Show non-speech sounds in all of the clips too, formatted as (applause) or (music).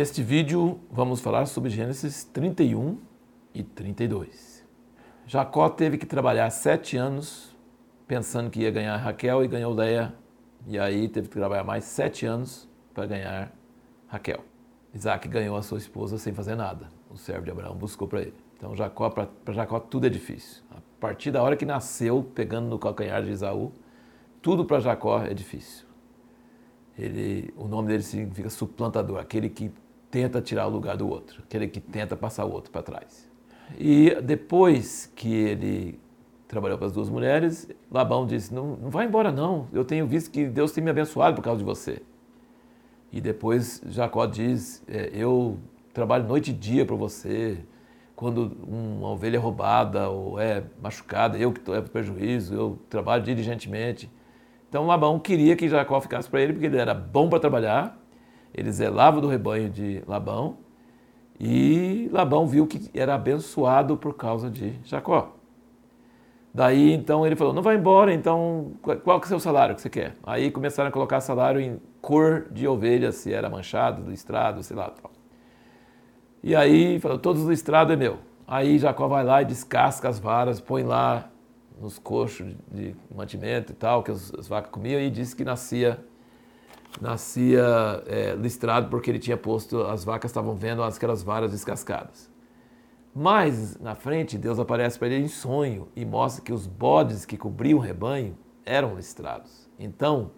Neste vídeo vamos falar sobre Gênesis 31 e 32. Jacó teve que trabalhar sete anos pensando que ia ganhar Raquel e ganhou Leia. E aí teve que trabalhar mais sete anos para ganhar Raquel. Isaac ganhou a sua esposa sem fazer nada. O servo de Abraão buscou para ele. Então Jacó, para Jacó tudo é difícil. A partir da hora que nasceu, pegando no calcanhar de Isaú, tudo para Jacó é difícil. Ele, o nome dele significa suplantador, aquele que tenta tirar o lugar do outro, aquele que tenta passar o outro para trás. E depois que ele trabalhou para as duas mulheres, Labão disse: não, não vai embora, não. Eu tenho visto que Deus tem me abençoado por causa de você. E depois Jacó diz: é, Eu trabalho noite e dia para você. Quando uma ovelha é roubada ou é machucada, eu que levo prejuízo, eu trabalho diligentemente. Então Labão queria que Jacó ficasse para ele, porque ele era bom para trabalhar, ele zelava do rebanho de Labão, e Labão viu que era abençoado por causa de Jacó. Daí então ele falou: não vai embora, então qual que é o seu salário que você quer? Aí começaram a colocar salário em cor de ovelha, se era manchado, listrado, sei lá. Tal. E aí falou: todos do estrado é meu. Aí Jacó vai lá e descasca as varas, põe lá nos coxos de mantimento e tal, que as vacas comiam, e disse que nascia nascia é, listrado porque ele tinha posto, as vacas estavam vendo aquelas varas descascadas. Mas na frente, Deus aparece para ele em sonho e mostra que os bodes que cobriam o rebanho eram listrados. Então,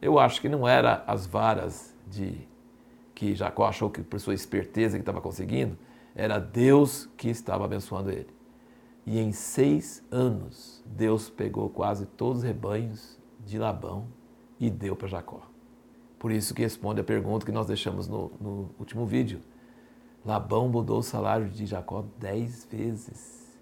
eu acho que não era as varas de que Jacó achou que por sua esperteza que estava conseguindo, era Deus que estava abençoando ele. E em seis anos, Deus pegou quase todos os rebanhos de Labão e deu para Jacó. Por isso que responde a pergunta que nós deixamos no, no último vídeo. Labão mudou o salário de Jacó dez vezes.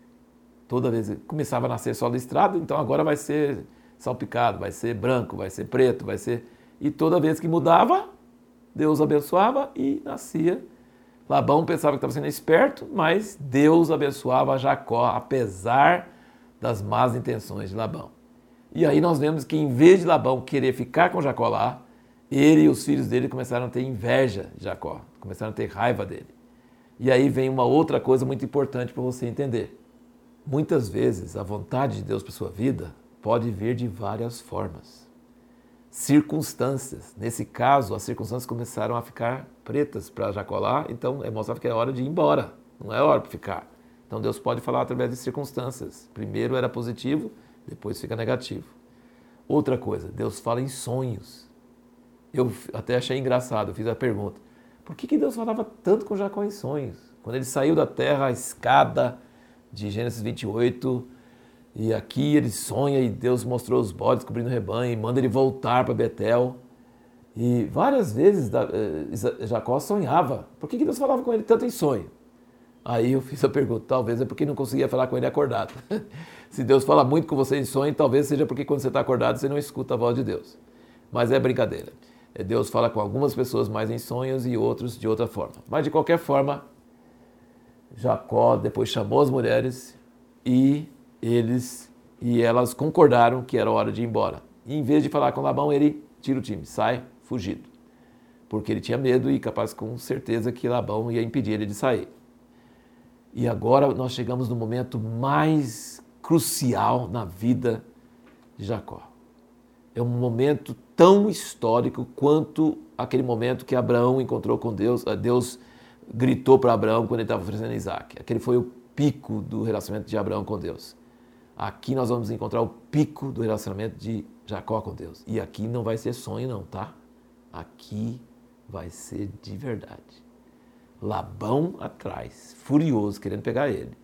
Toda vez começava a nascer só listrado, então agora vai ser salpicado, vai ser branco, vai ser preto, vai ser. E toda vez que mudava, Deus abençoava e nascia Labão pensava que estava sendo esperto, mas Deus abençoava Jacó, apesar das más intenções de Labão. E aí nós vemos que em vez de Labão querer ficar com Jacó lá, ele e os filhos dele começaram a ter inveja de Jacó, começaram a ter raiva dele. E aí vem uma outra coisa muito importante para você entender. Muitas vezes a vontade de Deus para sua vida pode vir de várias formas circunstâncias. Nesse caso, as circunstâncias começaram a ficar pretas para Jacó lá, então é mostrava que é hora de ir embora, não é hora para ficar. Então Deus pode falar através de circunstâncias. Primeiro era positivo, depois fica negativo. Outra coisa, Deus fala em sonhos. Eu até achei engraçado, fiz a pergunta: por que, que Deus falava tanto com Jacó em sonhos? Quando ele saiu da terra, a escada de Gênesis 28 e aqui ele sonha e Deus mostrou os bodes cobrindo o rebanho e manda ele voltar para Betel. E várias vezes eh, Jacó sonhava. Por que Deus falava com ele tanto em sonho? Aí eu fiz a pergunta, talvez é porque não conseguia falar com ele acordado. (laughs) Se Deus fala muito com você em sonho, talvez seja porque quando você está acordado você não escuta a voz de Deus. Mas é brincadeira. É, Deus fala com algumas pessoas mais em sonhos e outros de outra forma. Mas de qualquer forma, Jacó depois chamou as mulheres e eles e elas concordaram que era hora de ir embora. E em vez de falar com Labão, ele tira o time, sai fugido. Porque ele tinha medo e capaz com certeza que Labão ia impedir ele de sair. E agora nós chegamos no momento mais crucial na vida de Jacó. É um momento tão histórico quanto aquele momento que Abraão encontrou com Deus. Eh, Deus gritou para Abraão quando ele estava oferecendo Isaac. Aquele foi o pico do relacionamento de Abraão com Deus. Aqui nós vamos encontrar o pico do relacionamento de Jacó com Deus. E aqui não vai ser sonho, não, tá? Aqui vai ser de verdade. Labão atrás, furioso, querendo pegar ele.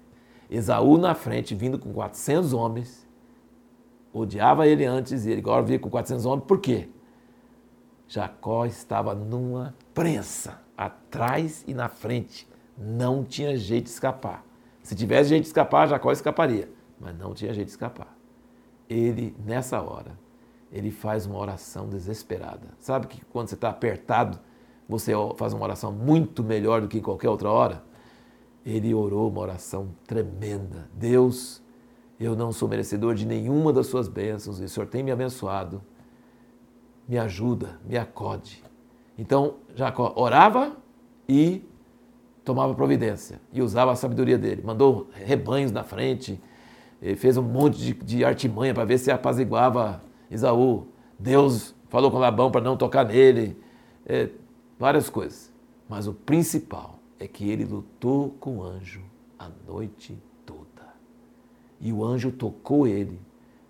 Esaú na frente, vindo com 400 homens. Odiava ele antes e ele agora vinha com 400 homens. Por quê? Jacó estava numa prensa, atrás e na frente. Não tinha jeito de escapar. Se tivesse jeito de escapar, Jacó escaparia mas não tinha jeito de escapar. Ele, nessa hora, ele faz uma oração desesperada. Sabe que quando você está apertado, você faz uma oração muito melhor do que em qualquer outra hora? Ele orou uma oração tremenda. Deus, eu não sou merecedor de nenhuma das suas bênçãos e o Senhor tem me abençoado. Me ajuda, me acode. Então, Jacó orava e tomava providência e usava a sabedoria dele. Mandou rebanhos na frente, fez um monte de, de artimanha para ver se apaziguava Isaú. Deus falou com Labão para não tocar nele, é, várias coisas. Mas o principal é que ele lutou com o anjo a noite. E o anjo tocou ele,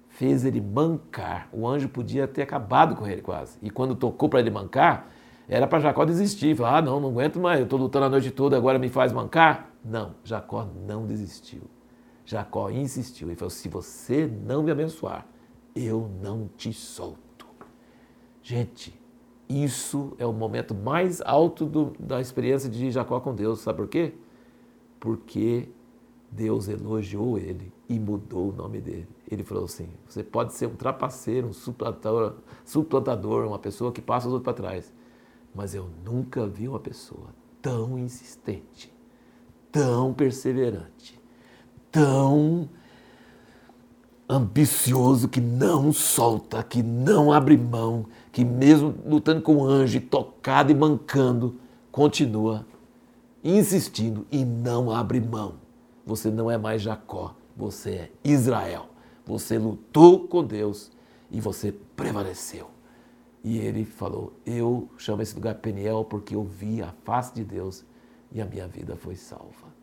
fez ele mancar. O anjo podia ter acabado com ele quase. E quando tocou para ele mancar, era para Jacó desistir. Falar, ah, não, não aguento mais, eu estou lutando a noite toda, agora me faz mancar. Não, Jacó não desistiu. Jacó insistiu e falou: se você não me abençoar, eu não te solto. Gente, isso é o momento mais alto do, da experiência de Jacó com Deus. Sabe por quê? Porque Deus elogiou ele e mudou o nome dele. Ele falou assim: você pode ser um trapaceiro, um suplantador, suplantador uma pessoa que passa os outros para trás, mas eu nunca vi uma pessoa tão insistente, tão perseverante, tão ambicioso que não solta, que não abre mão, que mesmo lutando com o anjo, tocado e mancando, continua insistindo e não abre mão. Você não é mais Jacó, você é Israel. Você lutou com Deus e você prevaleceu. E ele falou: Eu chamo esse lugar Peniel porque eu vi a face de Deus e a minha vida foi salva.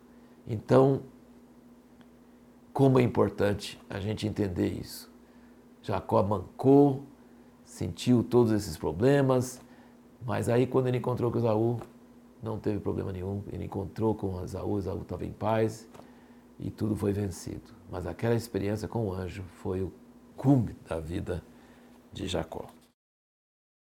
Então, como é importante a gente entender isso. Jacó mancou, sentiu todos esses problemas, mas aí quando ele encontrou com Esaú, não teve problema nenhum. Ele encontrou com Esaú, Esaú estava em paz e tudo foi vencido. Mas aquela experiência com o anjo foi o cume da vida de Jacó.